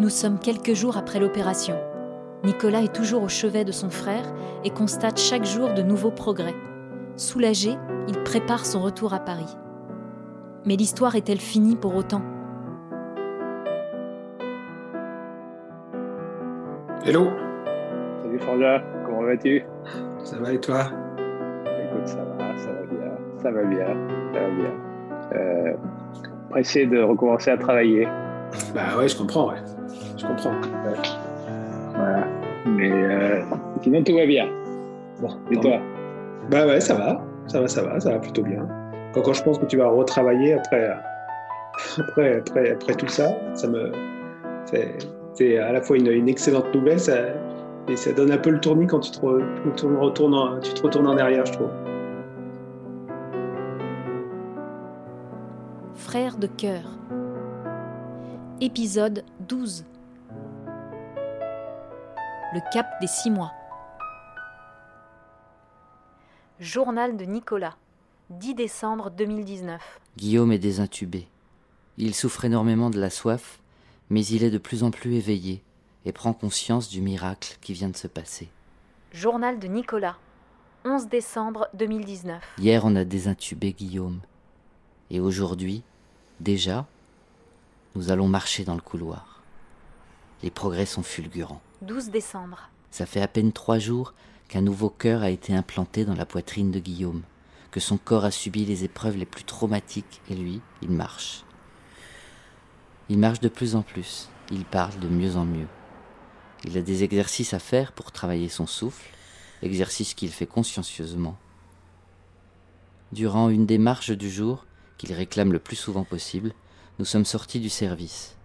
Nous sommes quelques jours après l'opération. Nicolas est toujours au chevet de son frère et constate chaque jour de nouveaux progrès. Soulagé, il prépare son retour à Paris. Mais l'histoire est-elle finie pour autant? Hello Salut Frangin, comment vas-tu? Ça va et toi? Écoute, ça va, ça va bien, ça va bien, ça va bien. Euh, pressé de recommencer à travailler. Bah ouais, je comprends, ouais. Je comprends. Ouais. Voilà. Mais euh, sinon, tout va bien. Bon, Et toi. Bah ouais, ça va. Ça va, ça va, ça va plutôt bien. Quand, quand je pense que tu vas retravailler après, après, après, après tout ça, ça me. C'est c'est à la fois une, une excellente nouvelle ça, et ça donne un peu le tournis quand tu te, re- tu te retournes, en, tu te retournes en arrière, je trouve. Frères de cœur. Épisode 12. Le cap des six mois. Journal de Nicolas. 10 décembre 2019. Guillaume est désintubé. Il souffre énormément de la soif, mais il est de plus en plus éveillé et prend conscience du miracle qui vient de se passer. Journal de Nicolas. 11 décembre 2019. Hier, on a désintubé Guillaume. Et aujourd'hui, déjà, nous allons marcher dans le couloir. Les progrès sont fulgurants. 12 décembre. Ça fait à peine trois jours qu'un nouveau cœur a été implanté dans la poitrine de Guillaume, que son corps a subi les épreuves les plus traumatiques, et lui, il marche. Il marche de plus en plus, il parle de mieux en mieux. Il a des exercices à faire pour travailler son souffle, exercices qu'il fait consciencieusement. Durant une des marches du jour, qu'il réclame le plus souvent possible, nous sommes sortis du service.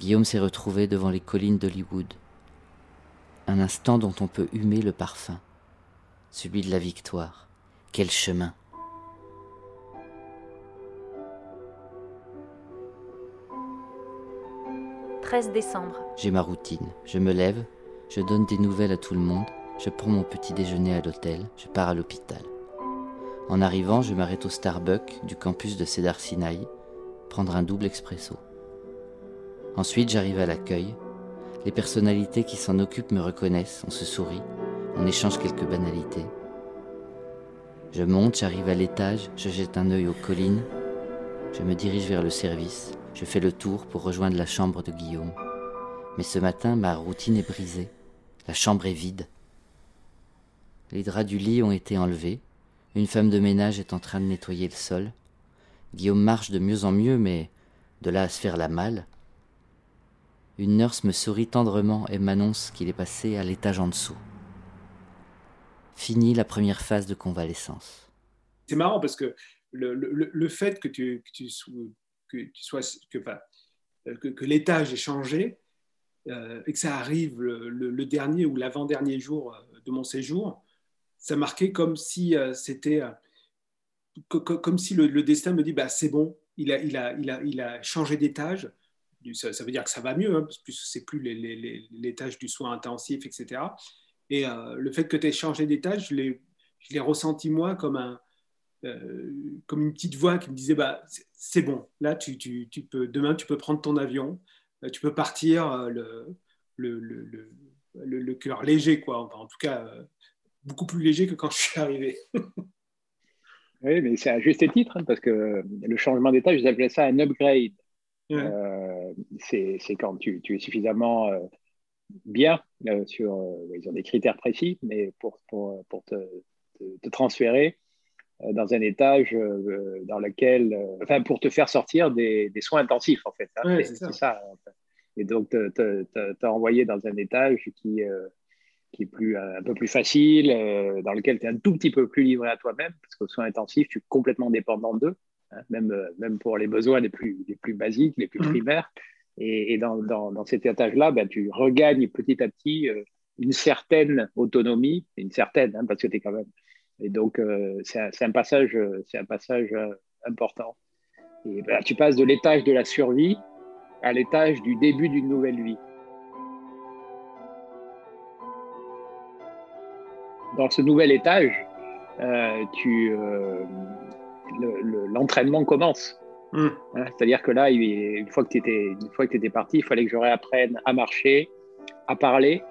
Guillaume s'est retrouvé devant les collines d'Hollywood un instant dont on peut humer le parfum, celui de la victoire. Quel chemin 13 décembre. J'ai ma routine. Je me lève, je donne des nouvelles à tout le monde, je prends mon petit déjeuner à l'hôtel, je pars à l'hôpital. En arrivant, je m'arrête au Starbucks du campus de Cedar Sinai, prendre un double expresso. Ensuite, j'arrive à l'accueil. Les personnalités qui s'en occupent me reconnaissent, on se sourit, on échange quelques banalités. Je monte, j'arrive à l'étage, je jette un œil aux collines, je me dirige vers le service, je fais le tour pour rejoindre la chambre de Guillaume. Mais ce matin, ma routine est brisée. La chambre est vide. Les draps du lit ont été enlevés. Une femme de ménage est en train de nettoyer le sol. Guillaume marche de mieux en mieux, mais de là à se faire la malle. Une nurse me sourit tendrement et m'annonce qu'il est passé à l'étage en dessous. Fini la première phase de convalescence. C'est marrant parce que le, le, le fait que tu, que tu, que tu sois que, enfin, que, que l'étage ait changé euh, et que ça arrive le, dernier ou l'avant-dernier jour euh, de mon séjour, ça marquait comme si euh, c'était euh, comme si le, le, destin me dit bah, c'est bon, il a, il, a, il, a, il a changé d'étage. Ça, veut dire que ça va mieux, hein, parce que c'est plus les, les, les, tâches du soin intensif, etc. Et euh, le fait que tu aies changé d'étage, je l'ai ressenti moi euh, comme une petite voix qui me disait bah, c'est bon, là, demain, tu peux prendre ton avion, euh, tu peux partir le, cœur léger, quoi. En tout cas, beaucoup plus léger que quand je suis arrivé. oui, mais c'est à juste titre, hein, parce que le changement d'étage, ils appelaient ça un upgrade. Ouais. Euh, c'est quand tu, tu, es suffisamment bien sur. ils ont des critères précis, mais pour, pour, pour te, te, te transférer dans un étage euh, dans lequel, euh, enfin, pour te faire sortir des, des soins intensifs, en fait. Hein, ouais, c'est ça. ça en fait. Et donc, t'as envoyé dans un étage qui, euh, qui est plus, un peu plus facile, euh, dans lequel tu es un tout petit peu plus livré à toi-même, parce qu'aux soins intensifs, tu es complètement dépendant d'eux, même, même pour les besoins les plus, les plus basiques, les plus Mmh. primaires. Et, et dans, dans, dans, cet étage-là, ben, tu regagnes petit à petit une certaine autonomie, une certaine, hein, parce que tu es quand même et donc, euh, c'est un, un, passage, c'est un passage euh, important. Et ben, tu passes de l'étage de la survie à l'étage du début d'une nouvelle vie. Dans ce nouvel étage, euh, tu, l'entraînement le, le, commence. Hmm. Hein, c'est-à-dire que là, une fois que tu étais, étais, parti, il fallait que je réapprenne à marcher, à parler,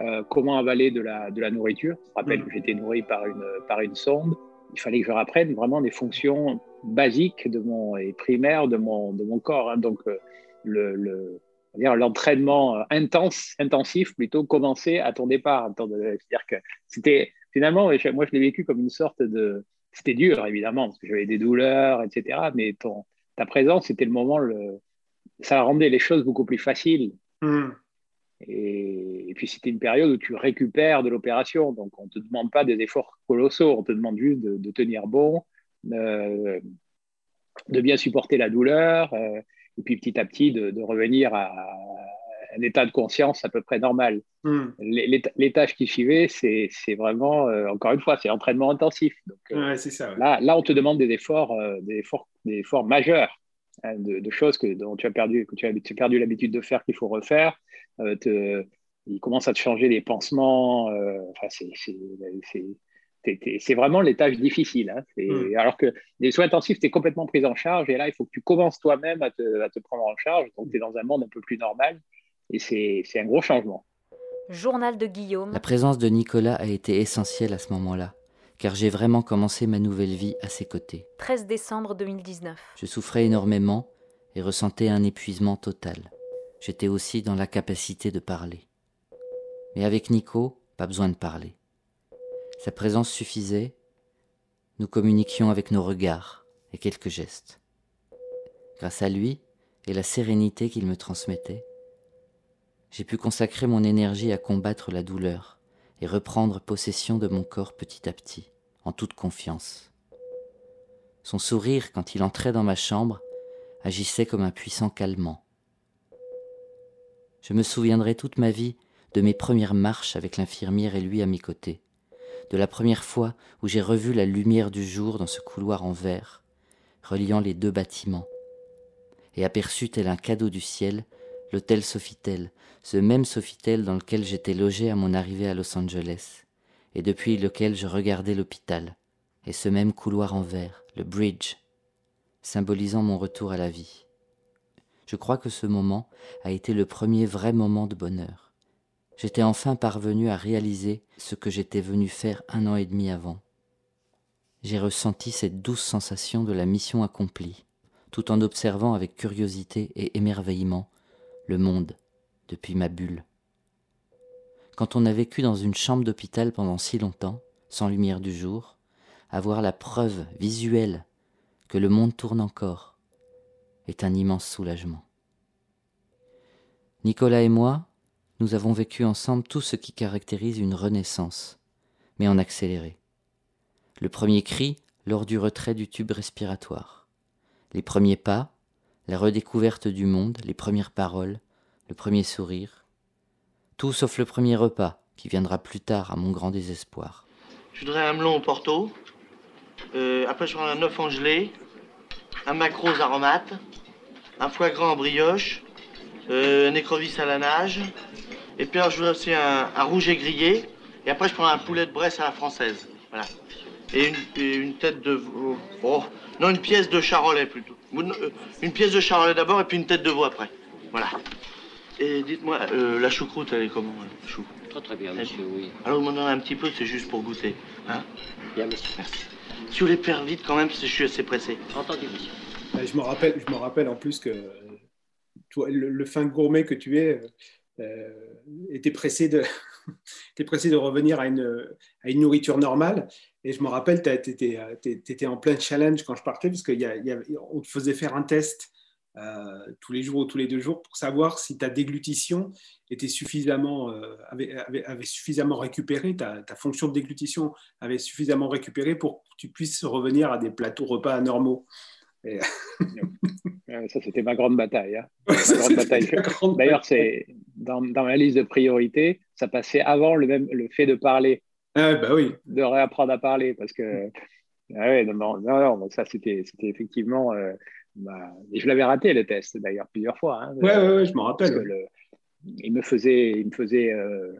euh, comment avaler de la, de la nourriture. Je rappelle hmm. que j'étais nourri par une, par une sonde. Il fallait que je réapprenne vraiment des fonctions basiques de mon, et primaires de mon, de mon corps. Hein. Donc, euh, le, l'entraînement euh, intense, intensif plutôt commençait à ton départ. C'est-à-dire que c'était finalement, moi je l'ai vécu comme une sorte de, c'était dur, évidemment, parce que j'avais des douleurs, etc. Mais ton, ta présence, c'était le moment, le, ça rendait les choses beaucoup plus faciles. Hmm. Et, puis, c'était une période où tu récupères de l'opération. Donc, on ne te demande pas des efforts colossaux, on te demande juste de, tenir bon, euh, de bien supporter la douleur, euh, et puis petit à petit de revenir à, un état de conscience à peu près normal. Hmm. Les, tâches qui suivaient, c'est vraiment, euh, encore une fois, c'est entraînement intensif. Donc, euh, ça, là, là, on te demande des efforts, euh, des efforts, des efforts majeurs, hein, de, choses que, dont tu as perdu, que tu as, perdu l'habitude de faire, qu'il faut refaire. Te, il commence à te changer les pansements. Enfin, c'est vraiment les tâches difficiles. Hein. Hmm. Alors que les soins intensifs, tu es complètement pris en charge et là, il faut que tu commences toi-même à te, à te, prendre en charge. Donc, tu es dans un monde un peu plus normal. Et c'est un gros changement. Journal de Guillaume. La présence de Nicolas a été essentielle à ce moment-là, car j'ai vraiment commencé ma nouvelle vie à ses côtés. 13 décembre 2019. Je souffrais énormément et ressentais un épuisement total. J'étais aussi dans la capacité de parler. Mais avec Nico, pas besoin de parler. Sa présence suffisait. Nous communiquions avec nos regards et quelques gestes. Grâce à lui et la sérénité qu'il me transmettait, j'ai pu consacrer mon énergie à combattre la douleur et reprendre possession de mon corps petit à petit, en toute confiance. Son sourire, quand il entrait dans ma chambre, agissait comme un puissant calmant. Je me souviendrai toute ma vie de mes premières marches avec l'infirmière et lui à mes côtés, de la première fois où j'ai revu la lumière du jour dans ce couloir en verre, reliant les deux bâtiments, et aperçu tel un cadeau du ciel l'hôtel Sofitel, ce même Sofitel dans lequel j'étais logé à mon arrivée à Los Angeles, et depuis lequel je regardais l'hôpital, et ce même couloir en verre, le bridge, symbolisant mon retour à la vie. Je crois que ce moment a été le premier vrai moment de bonheur. J'étais enfin parvenu à réaliser ce que j'étais venu faire un an et demi avant. J'ai ressenti cette douce sensation de la mission accomplie, tout en observant avec curiosité et émerveillement le monde, depuis ma bulle. Quand on a vécu dans une chambre d'hôpital pendant si longtemps, sans lumière du jour, avoir la preuve visuelle que le monde tourne encore est un immense soulagement. Nicolas et moi, nous avons vécu ensemble tout ce qui caractérise une renaissance, mais en accéléré. Le premier cri lors du retrait du tube respiratoire, les premiers pas la redécouverte du monde, les premières paroles, le premier sourire, tout sauf le premier repas, qui viendra plus tard à mon grand désespoir. Je voudrais un melon au porto, euh, après je un œuf en gelée, un maquereau aromate, un foie gras en brioche, euh, un écrevisse à la nage, et puis je voudrais aussi un, un rouge grillé, et après je prends un poulet de Bresse à la française. Voilà. Et une, tête de... Oh, non, une pièce de charolais plutôt. Euh, une pièce de charolais d'abord et puis une tête de veau après. Voilà. Et dites-moi, euh, la choucroute, elle est comment, la chou Très très bien, monsieur, oui. Alors, vous m'en donnez un petit peu, c'est juste pour goûter. Hein? Bien, monsieur. Merci. Si vous voulez faire vite quand même, parce que je suis assez pressé. Entendu, monsieur. Je me rappelle, je me rappelle en plus que toi, le, fin gourmet que tu es euh, était pressé de, pressé de revenir à une, à une nourriture normale. Et je me rappelle, tu étais, en plein challenge quand je partais, parce qu'on te faisait faire un test euh, tous les jours ou tous les deux jours pour savoir si ta déglutition était suffisamment, euh, avait, avait, suffisamment récupéré, ta, ta, fonction de déglutition avait suffisamment récupéré pour que tu puisses revenir à des plateaux repas normaux. ça, c'était ma grande bataille. Hein. D'ailleurs, c'est dans, dans, ma liste de priorités, ça passait avant le, même, le fait de parler. Ah, bah oui. De réapprendre à parler parce que. Ah ouais, non, non, ça c'était effectivement. Euh, bah, je l'avais raté le test d'ailleurs plusieurs fois. Hein, ouais, ouais, je me rappelle. il me faisait, il me faisait euh,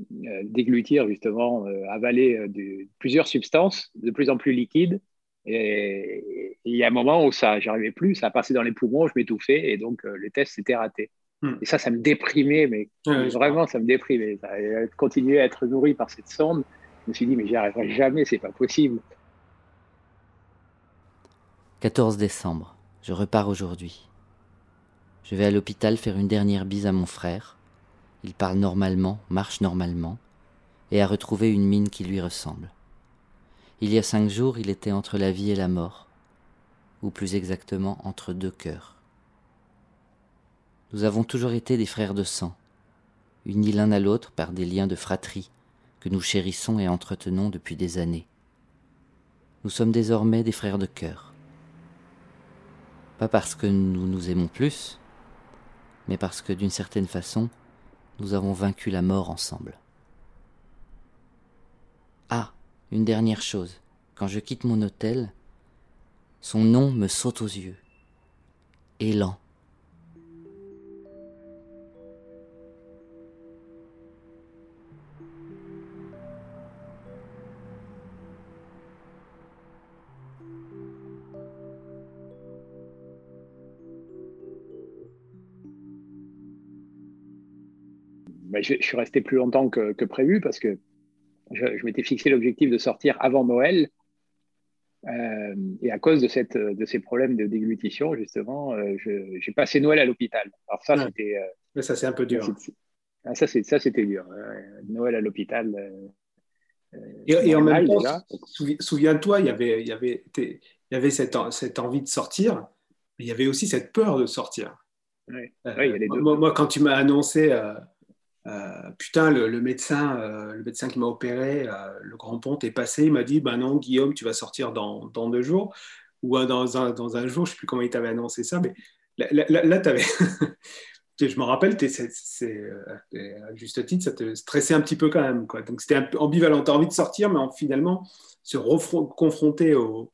euh, déglutir justement, avaler de, plusieurs substances de plus en plus liquides et, il y a un moment où ça, j'arrivais plus, ça passé dans les poumons, je m'étouffais et donc le test s'était raté. Hmm. Et ça, ça me déprimait, mais vraiment, ça me déprimait. Continuer à être nourri par cette sonde, je me suis dit, mais j'y arriverai jamais, c'est pas possible. 14 décembre, je repars aujourd'hui. Je vais à l'hôpital faire une dernière bise à mon frère. Il parle normalement, marche normalement, et a retrouvé une mine qui lui ressemble. Il y a cinq jours, il était entre la vie et la mort, ou plus exactement entre deux cœurs. Nous avons toujours été des frères de sang, unis l'un à l'autre par des liens de fratrie que nous chérissons et entretenons depuis des années. Nous sommes désormais des frères de cœur. Pas parce que nous nous aimons plus, mais parce que d'une certaine façon, nous avons vaincu la mort ensemble. Ah, une dernière chose, quand je quitte mon hôtel, son nom me saute aux yeux. Élan. Bah, je, suis resté plus longtemps que, prévu parce que je, m'étais fixé l'objectif de sortir avant Noël. Euh, et à cause de, cette, de ces problèmes de déglutition, justement, euh, j'ai passé Noël à l'hôpital. Alors ça, c'était... Euh, ça, c'est un peu dur. Ah, ça, c'était dur. Noël à l'hôpital. et, en même temps, souviens-toi, il y avait, il y avait, il y avait cette, cette envie de sortir, mais il y avait aussi cette peur de sortir. Oui. il y a les deux. Moi, quand tu m'as annoncé euh, putain, le, médecin, euh, le médecin qui m'a opéré, euh, le grand pont est passé, il m'a dit, ben non, Guillaume, tu vas sortir dans, deux jours, ou dans un, jour, je sais plus comment il t'avait annoncé ça, mais là, tu avais... je me rappelle, c'est, à juste titre, ça te stressait un petit peu quand même. Quoi. Donc c'était ambivalent. Tu as envie de sortir, mais envie se confronter aux,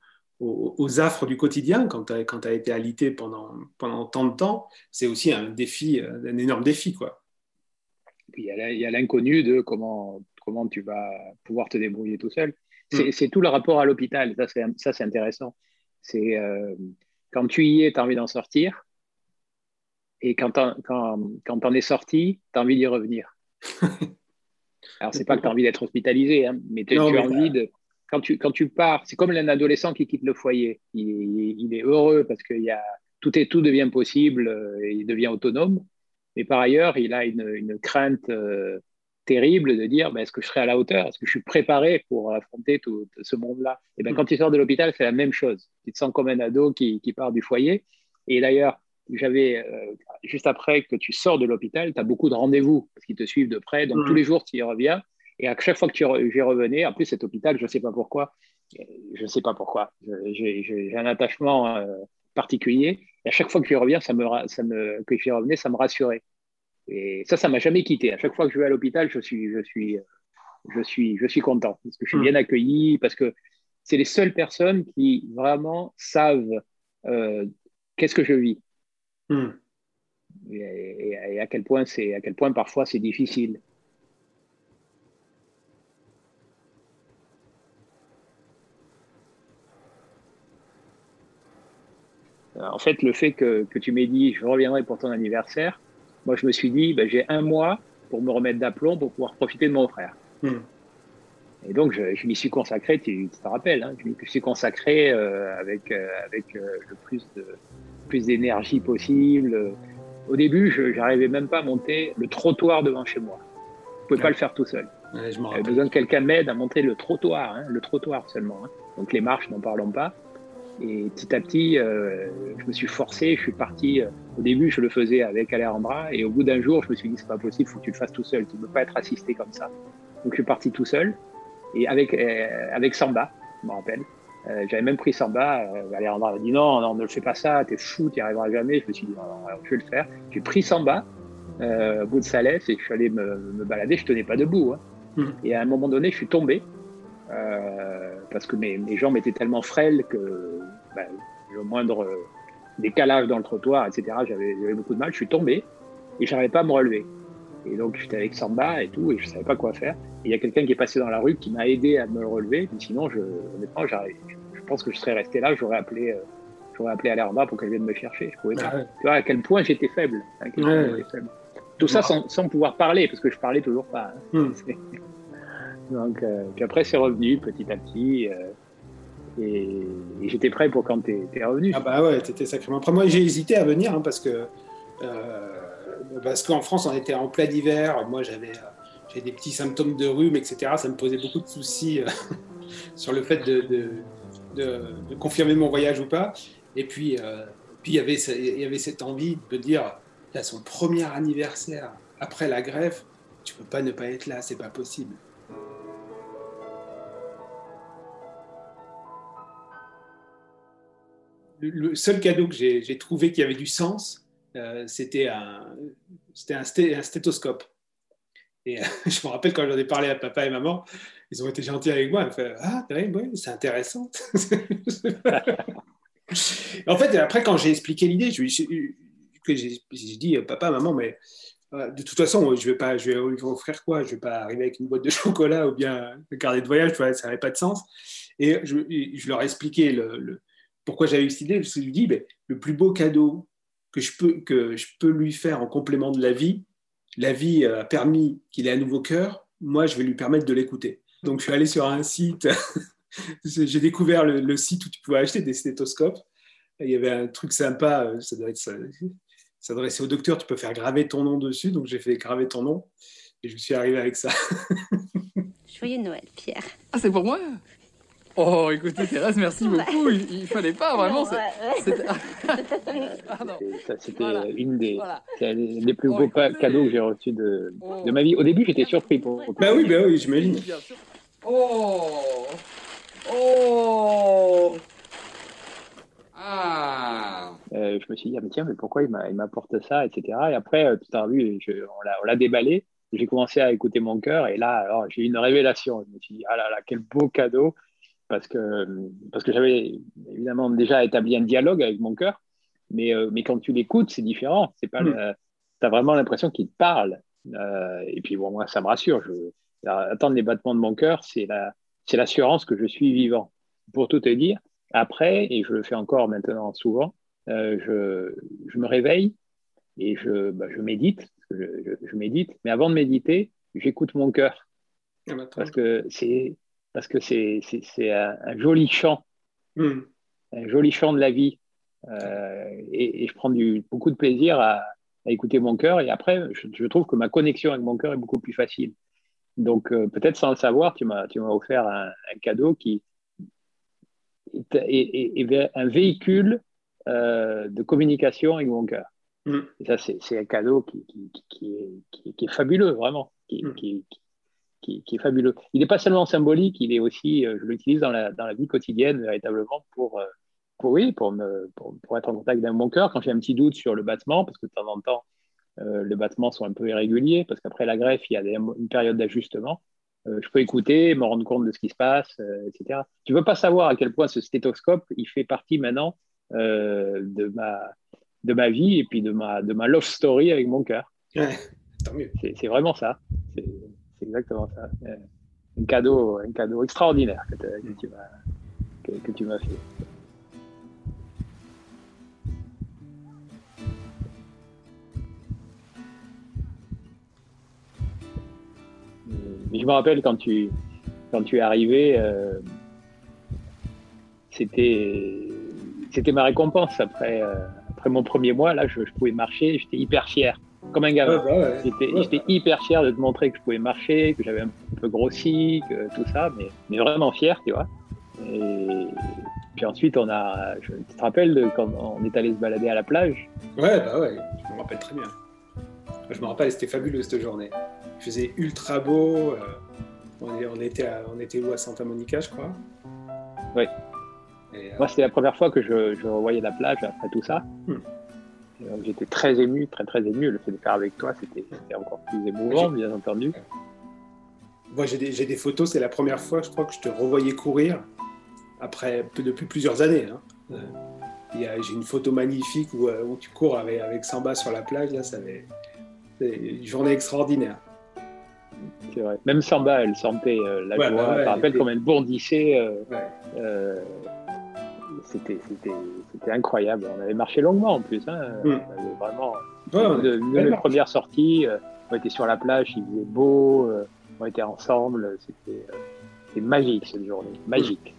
affres du quotidien quand tu as, été alité pendant, pendant tant de temps, c'est aussi un défi, un énorme défi. quoi il y a l'inconnu de comment, comment tu vas pouvoir te débrouiller tout seul. C'est mm. tout le rapport à l'hôpital. Ça, c'est intéressant. C'est euh, quand tu y es, tu as envie d'en sortir. Et quand tu quand, es sorti, tu as envie d'y revenir. Alors, c'est pas que tu as envie d'être hospitalisé, hein, mais tu as envie de. Quand tu, quand tu pars, c'est comme un adolescent qui quitte le foyer. Il, il est heureux parce que y a, tout, est, tout devient possible, euh, et il devient autonome. Mais par ailleurs, il a une, crainte euh, terrible de dire bah, est-ce que je serai à la hauteur? Est-ce que je suis préparé pour affronter tout, ce monde-là? Et bien, quand tu sors de l'hôpital, c'est la même chose. Tu te sens comme un ado qui, part du foyer. Et d'ailleurs, j'avais euh, juste après que tu sors de l'hôpital, tu as beaucoup de rendez-vous parce qu'ils te suivent de près. Donc, tous les jours, tu y reviens. Et à chaque fois que j'y revenais, en plus, cet hôpital, je ne sais pas pourquoi, je ne sais pas pourquoi, j'ai un attachement euh, particulier. Et à chaque fois que j'y reviens, ça me, ça me, que j'y revenais, ça me rassurait. Et ça, ça m'a jamais quitté. À chaque fois que je vais à l'hôpital, je suis, je suis, je suis, je suis content parce que je suis hmm. bien accueilli, parce que c'est les seules personnes qui vraiment savent euh, qu'est-ce que je vis. Hmm. Et, et, à quel point c'est, à quel point parfois c'est difficile. En fait, le fait que, que tu m'aies dit je reviendrai pour ton anniversaire, moi je me suis dit ben, j'ai un mois pour me remettre d'aplomb pour pouvoir profiter de mon frère. Hmm. Et donc je, m'y suis consacré, tu, te rappelles, hein, je m'y suis consacré euh, avec, euh, avec euh, le plus de plus d'énergie possible. Au début, je n'arrivais même pas à monter le trottoir devant chez moi. Je ne pouvais pas le faire tout seul. J'avais besoin de quelqu'un m'aide à monter le trottoir, hein, le trottoir seulement. Hein. Donc les marches, n'en parlons pas. Et petit à petit, euh, je me suis forcé, je suis parti. Euh, au début, je le faisais avec Alejandra, et au bout d'un jour, je me suis dit, c'est pas possible, il faut que tu le fasses tout seul, tu ne peux pas être assisté comme ça. Donc je suis parti tout seul, et avec, euh, avec Samba, je me rappelle. J'avais même pris Samba, Alejandra m'a dit, non, non, ne le fais pas ça, t'es fou, tu n'y arriveras jamais. Je me suis dit, non, non, je vais le faire. J'ai pris Samba au bout de Salès, et je suis allé me, me balader, je tenais pas debout. Hein. Mmh. Et à un moment donné, je suis tombé. Euh, parce que mes, mes jambes étaient tellement frêles que ben, le moindre décalage dans le trottoir, etc., j'avais beaucoup de mal. Je suis tombé et je n'arrivais pas à me relever. Et donc j'étais avec Samba et tout, et je ne savais pas quoi faire. Et il y a quelqu'un qui est passé dans la rue qui m'a aidé à me relever. Mais sinon, je, honnêtement, je pense que je serais resté là, j'aurais appelé, euh, j'aurais appelé Alejandra pour qu'elle vienne me chercher. Je pouvais Ah pas. ouais. Tu vois à quel point j'étais faible. à Ouais. faible. Tout ça sans, sans pouvoir parler, parce que je parlais toujours pas. hein. Hmm. Donc, euh, puis après, c'est revenu petit à petit. euh, et, j'étais prêt pour quand t'es es revenu. Ah bah ouais, t'étais sacrément. Après moi, j'ai hésité à venir hein, parce que euh, parce qu'en France, on était en plein hiver. Moi, j'avais des petits symptômes de rhume, etc. Ça me posait beaucoup de soucis sur le fait de, de, confirmer mon voyage ou pas. Et puis, puis il y avait y avait cette envie de dire là, son premier anniversaire après la greffe, tu peux pas ne pas être là, c'est pas possible. Le- seul cadeau que j'ai trouvé qui avait du sens, euh, c'était un, un, un stéthoscope. Et euh, je me rappelle quand j'en ai parlé à papa et maman, ils ont été gentils avec moi. Ils fait Ah, c'est intéressant. en fait, après, quand j'ai expliqué l'idée, j'ai dit Papa, maman, mais euh, de toute façon, je vais pas, je vais offrir quoi? Je vais pas arriver avec une boîte de chocolat ou bien un carnet de voyage, ça n'avait pas de sens. Et je, leur ai expliqué le- pourquoi j'avais eu cette idée. Parce que je lui dis, ben, le plus beau cadeau que je, peux, que je peux lui faire en complément de la vie, la vie a permis qu'il ait un nouveau cœur, moi, je vais lui permettre de l'écouter. Donc, je suis allé sur un site, j'ai découvert le, le site où tu pouvais acheter des stéthoscopes. Il y avait un truc sympa, euh, ça doit être ça, s'adresser au docteur, tu peux faire graver ton nom dessus. Donc, j'ai fait graver ton nom et je me suis arrivé avec ça. Joyeux Noël, Pierre. Ah, c'est pour moi? Oh, écoutez, Thérèse, merci beaucoup. Il, il fallait pas, vraiment. c'était- Ah, C'était Voilà. une des, Voilà. plus Oh, beaux écoutez. cadeaux que j'ai reçus de, Oh. de ma vie. Au début, j'étais surpris pour. pour- bah oui, bah oui, j'imagine. Bien sûr. Oh Oh Ah Euh, je me suis dit, ah, mais tiens, mais pourquoi il m'a- il m'apporte ça, etc. Et après, euh, tout à vu, on l'a- on l'a déballé. J'ai commencé à écouter mon cœur et là, alors, j'ai eu une révélation. Je me suis dit, ah là là, quel beau cadeau. Parce que, parce que j'avais évidemment déjà établi un dialogue avec mon cœur. Mais, euh, mais quand tu l'écoutes, c'est différent. C'est pas Mm. t'as vraiment l'impression qu'il te parle. Euh, et puis, bon, moi, ça me rassure. Je, attendre les battements de mon cœur, c'est la, c'est l'assurance que je suis vivant. Pour tout te dire, après, et je le fais encore maintenant souvent, euh, je, je me réveille et je, bah, je médite, je médite, mais avant de méditer, j'écoute mon cœur, Ah, bah, parce que c'est parce que c'est un, un joli chant, hum. un joli chant de la vie, Euh, et, et je prends du, beaucoup de plaisir à, à écouter mon cœur, et après, je, je trouve que ma connexion avec mon cœur est beaucoup plus facile. Donc, euh, peut-être sans le savoir, tu m'as offert un, un cadeau qui est, est- est- est un véhicule euh, de communication avec mon cœur. Mm. Et ça, c'est un cadeau qui, qui, qui- qui est, fabuleux, vraiment, qui, Mm. Qui- est fabuleux. Il n'est pas seulement symbolique, il est aussi, euh, je l'utilise dans la, dans la vie quotidienne, véritablement, pour, euh, pour, oui, pour, me, pour, pour être en contact avec mon cœur. Quand j'ai un petit doute sur le battement, parce que de temps en temps, euh, les battements sont un peu irréguliers, parce qu'après la greffe, il y a des- une période d'ajustement. Euh, je peux écouter, me rendre compte de ce qui se passe, euh, etc. Tu ne veux pas savoir à quel point ce stéthoscope, il fait partie maintenant de, ma, de ma vie et puis de ma, de ma love story avec mon cœur. Ouais, tant mieux. C'est vraiment ça. C'est exactement ça. Euh, Un cadeau, un cadeau extraordinaire que, que tu m'as que, que tu m'as fait. Euh, je me rappelle quand tu quand tu es arrivé, euh, c'était c'était ma récompense après euh, après mon premier mois là, je, je pouvais marcher, j'étais hyper fier, comme un gamin. Ouais, bah ouais. Bah. hyper fier de te montrer que je pouvais marcher, que j'avais un peu grossi, que tout ça, mais, mais vraiment fier, tu vois. Et puis ensuite, on a, je, tu te rappelles de quand on est allé se balader à la plage? Ouais, bah ouais, je me rappelle très bien. Je me rappelle, c'était fabuleux cette journée. Il faisait ultra beau. euh, on, est- on était à- on était où à Santa Monica, je crois? Ouais. Et, euh, Moi, c'était la première fois que je, je revoyais la plage après tout ça. Hmm. J'étais très ému, très très ému. Le fait de faire avec toi, c'était encore plus émouvant, bien entendu. moi, j'ai des, photos. C'est la première fois, je crois, que je te revoyais courir après depuis plusieurs années. hein. Euh, J'ai une photo magnifique où, euh, où tu cours avec, avec Samba sur la plage. Là, ça avait- une journée extraordinaire. C'est vrai. Même Samba, elle sentait euh, la Ouais, joie. ouais, je me rappelle elle comme elle bondissait euh, Ouais. euh, c'était incroyable. On avait marché longuement en plus. Hein. Mm. On avait vraiment. de, mes premières sorties, euh, on était sur la plage, il faisait beau, euh, on était ensemble. C'était magique cette journée. Magique.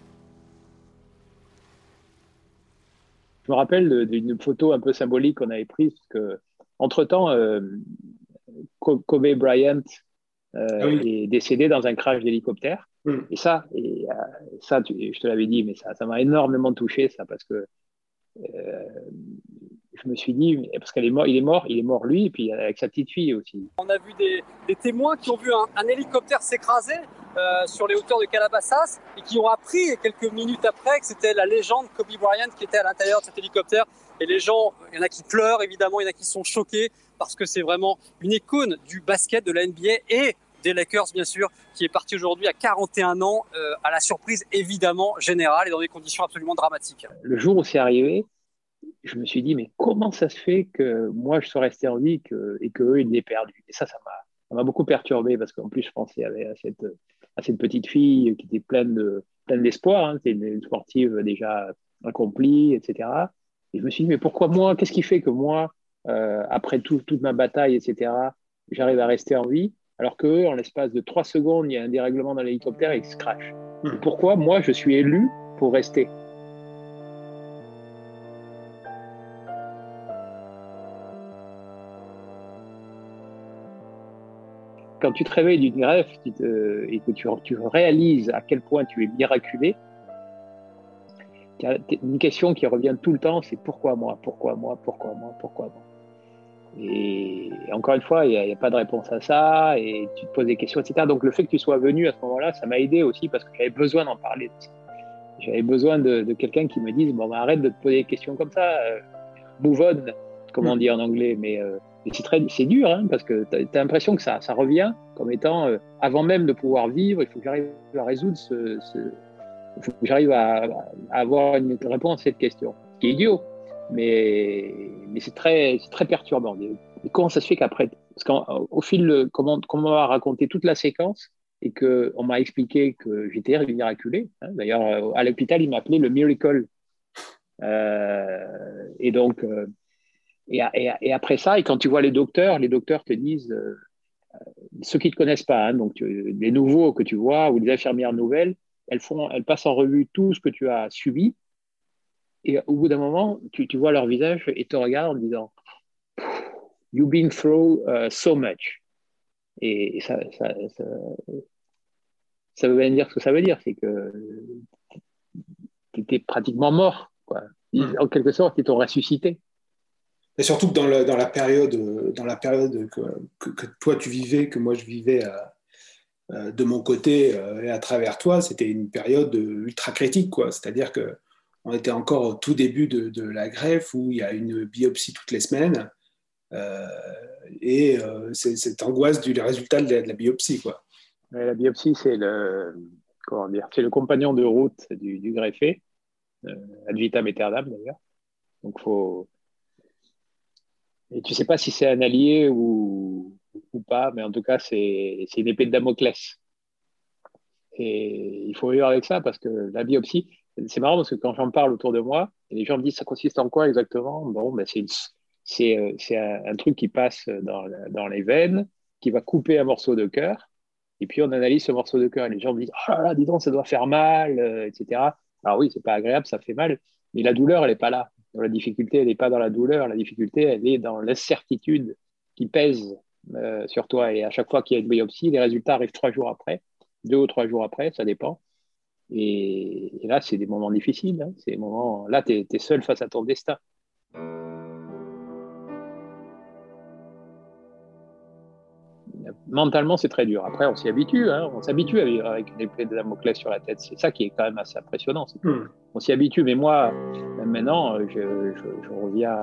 Je me rappelle d'une photo un peu symbolique qu'on avait prise, parce que, entre-temps, Kobe Bryant ah est décédé dans un crash d'hélicoptère. Mm. Et ça, et, euh, ça je te l'avais dit, mais ça, ça m'a énormément touché, ça, parce que euh, je me suis dit, parce qu'il est mort, il est mort, il est mort lui, et puis avec sa petite fille aussi. On a vu des, des témoins qui ont vu un, hélicoptère s'écraser euh, sur les hauteurs de Calabasas et qui ont appris quelques minutes après que c'était la légende Kobe Bryant qui était à l'intérieur de cet hélicoptère. Et les gens, il y en a qui pleurent évidemment, il y en a qui sont choqués parce que c'est vraiment une icône du basket, de la NBA et des Lakers, bien sûr, qui est parti aujourd'hui à 41 ans, euh, à la surprise évidemment générale et dans des conditions absolument dramatiques. Le jour où c'est arrivé, je me suis dit, mais comment ça se fait que moi je sois resté en vie et qu'eux, ils l'aient perdu? Et ça, ça m'a beaucoup perturbé parce qu'en plus, je pensais à cette, petite fille qui était pleine de pleine d'espoir. Hein, C'était une, sportive déjà accomplie, etc. Et je me suis dit, mais pourquoi moi? Qu'est-ce qui fait que moi, euh, après toute ma bataille, etc., j'arrive à rester en vie? Alors qu'eux, en l'espace de trois secondes, il y a un dérèglement dans l'hélicoptère et ils se crachent. Hmm. Pourquoi moi, je suis élu pour rester? Quand tu te réveilles d'une rêve et que tu, tu, réalises à quel point tu es miraculé, une question qui revient tout le temps, c'est pourquoi moi, pourquoi moi, pourquoi moi, pourquoi moi? Et, encore une fois, il n'y a, pas de réponse à ça, et tu te poses des questions, etc. Donc le fait que tu sois venu à ce moment-là, ça m'a aidé aussi parce que j'avais besoin d'en parler. J'avais besoin de, quelqu'un qui me dise, bon, bah, arrête de te poser des questions comme ça, euh, move on, comme on mm. dit en anglais, mais, euh, c'est dur, hein, parce que tu as, l'impression que ça, ça revient comme étant, euh, avant même de pouvoir vivre, il faut que j'arrive à résoudre ce... il faut que j'arrive à, à, avoir une réponse à cette question, ce qui est idiot mais, c'est très, perturbant. Comment ça se fait qu'après, parce qu'au fil, comment, comment on a raconté toute la séquence et qu'on m'a expliqué que j'étais miraculé. Hein. D'ailleurs, à l'hôpital, il m'appelait le miracle. Euh, et donc, euh, et, après ça, et quand tu vois les docteurs, les docteurs te disent, euh, ceux qui ne te connaissent pas, hein, donc les nouveaux que tu vois ou les infirmières nouvelles, elles, font, elles passent en revue tout ce que tu as subi et au bout d'un moment, tu, tu, vois leur visage et te regardent en disant You've been through uh, so much. Et, ça, ça, ça, ça, veut bien dire ce que ça veut dire c'est que tu étais pratiquement mort. Quoi. Mm. En quelque sorte, ils t'ont ressuscité. Et surtout que dans, le, dans la période, dans la période que, que, toi tu vivais, que moi je vivais euh, de mon côté euh, et à travers toi, c'était une période ultra critique. C'est-à-dire que on était encore au tout début de, la greffe où il y a une biopsie toutes les semaines. Euh, et euh, c'est cette angoisse du résultat de la, biopsie. Quoi. la biopsie, c'est le, comment dire, c'est le compagnon de route du, greffé, euh, ad vitam aeternam d'ailleurs. Donc, faut. Et tu ne sais pas si c'est un allié ou, ou, pas, mais en tout cas, c'est une épée de Damoclès. Et il faut vivre avec ça parce que la biopsie, c'est marrant parce que quand j'en parle autour de moi, les gens me disent ça consiste en quoi exactement? Bon, ben c'est euh, un, truc qui passe dans, dans, les veines, qui va couper un morceau de cœur, et puis on analyse ce morceau de cœur. Et les gens me disent oh là là, dis donc, ça doit faire mal, euh, etc. Alors oui, c'est pas agréable, ça fait mal, mais la douleur, elle n'est pas là. La difficulté, elle n'est pas dans la douleur, la difficulté, elle est dans l'incertitude qui pèse euh, sur toi. Et à chaque fois qu'il y a une biopsie, les résultats arrivent trois jours après, deux ou trois jours après, ça dépend. Et, là, c'est des moments difficiles. Hein. C'est des moments, là, tu es, seul face à ton destin. Mentalement, c'est très dur. Après, on s'y habitue. Hein. On s'habitue à vivre avec une épée de Damoclès sur la tête. C'est ça qui est quand même assez impressionnant. Hmm. On s'y habitue. Mais moi, maintenant, je, reviens.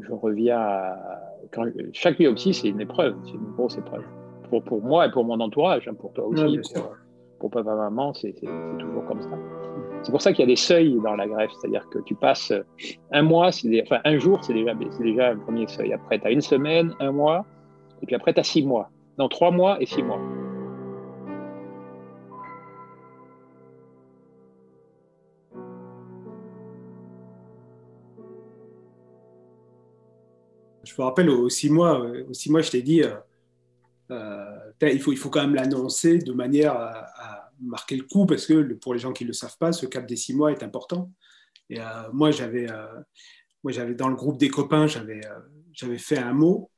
Je reviens à... Quand... Chaque biopsie, c'est une épreuve. C'est une grosse épreuve. Pour, pour moi et pour mon entourage, hein, pour toi aussi pour papa maman, c'est toujours comme ça. C'est pour ça qu'il y a des seuils dans la greffe, c'est-à-dire que tu passes un mois, enfin un jour, c'est déjà, déjà un premier seuil. Après, tu as une semaine, un mois, et puis après, tu as six mois. Non, trois mois et six mois. Je me rappelle, aux six mois, euh, aux six mois je t'ai dit, euh, il, faut, il faut quand même l'annoncer de manière à, marquer le coup, parce que pour les gens qui ne le savent pas, ce cap des six mois est important. Et moi, j'avais, moi, j'avais dans le groupe des copains, j'avais, j'avais fait un mot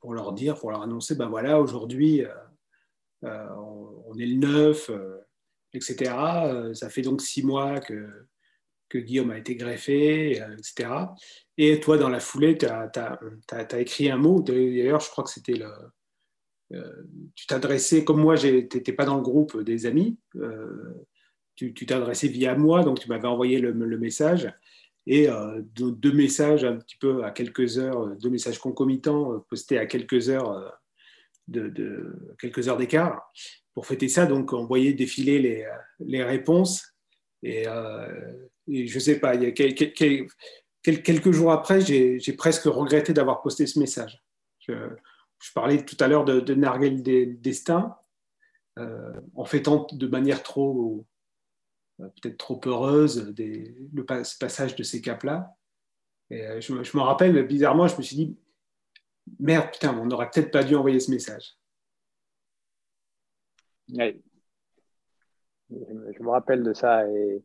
pour leur dire, pour leur annoncer, ben voilà, aujourd'hui, on, est le 9, etc. ça fait donc six mois que, que Guillaume a été greffé, etc. Et toi, dans la foulée, tu as, écrit un mot. D'ailleurs, je crois que c'était le. Euh, tu t'adressais, comme moi, tu n'étais pas dans le groupe des amis, euh, tu t'adressais via moi, donc tu m'avais envoyé le, message. Et euh, deux, messages un petit peu à quelques heures, deux messages concomitants postés à quelques heures de, quelques heures d'écart. Pour fêter ça, donc on voyait défiler les, les réponses. Et, je ne sais pas, il y a quelques, quelques jours après, j'ai presque regretté d'avoir posté ce message. Je, parlais tout à l'heure de, de Narguel Destin, euh, en fêtant de manière trop, euh, peut-être trop heureuse des, le passage de ces caps-là. Et euh, je, me rappelle, bizarrement, je me suis dit, merde, putain, on n'aurait peut-être pas dû envoyer ce message. Je me rappelle de ça et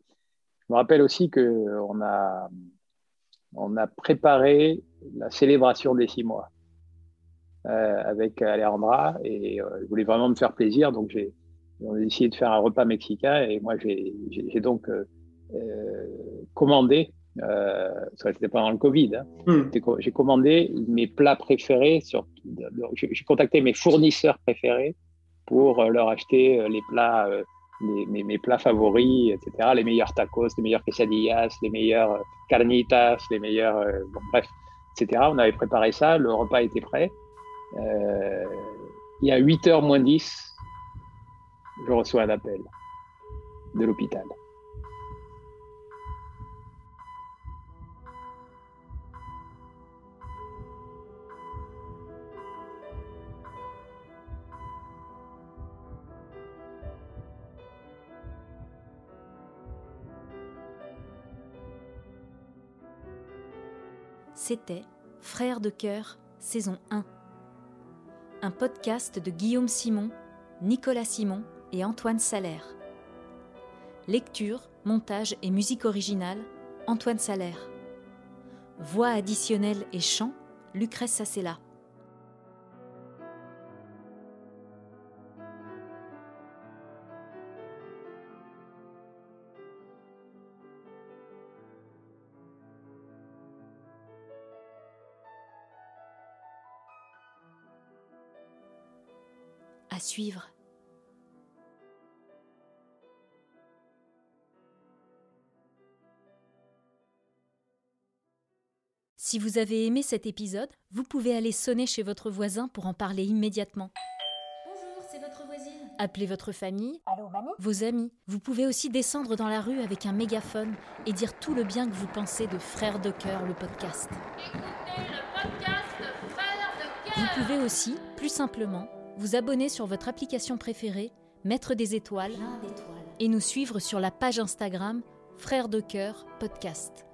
je me rappelle aussi qu'on a, on a préparé la célébration des six mois euh, avec Alejandra et euh, je voulais vraiment me faire plaisir. Donc, j'ai, on a décidé de faire un repas mexicain et moi, j'ai, donc euh, commandé, ça c'était pendant le Covid, hein. hmm. j'ai commandé mes plats préférés. Sur, j'ai contacté mes fournisseurs préférés pour leur acheter les plats mes, plats favoris, etc. Les meilleurs tacos, les meilleurs quesadillas, les meilleurs euh, carnitas, les meilleurs. Euh, bref, etc. On avait préparé ça, le repas était prêt. Euh, il y a 8h moins 10, je reçois un appel de l'hôpital. C'était Frères de cœur, saison 1. Un podcast de Guillaume Simon, Nicolas Simon et Antoine Salaire. Lecture, montage et musique originale, Antoine Salaire. Voix additionnelle et chant, Lucrèce Sassella. Suivre. Si vous avez aimé cet épisode, vous pouvez aller sonner chez votre voisin pour en parler immédiatement. Bonjour, c'est votre voisine. Appelez votre famille, Allô, mamie vos amis. Vous pouvez aussi descendre dans la rue avec un mégaphone et dire tout le bien que vous pensez de Frères de cœur, le podcast. Écoutez le podcast Frères de cœur. Vous pouvez aussi, plus simplement, vous abonner sur votre application préférée, mettre des étoiles et nous suivre sur la page Instagram Frères de cœur podcast.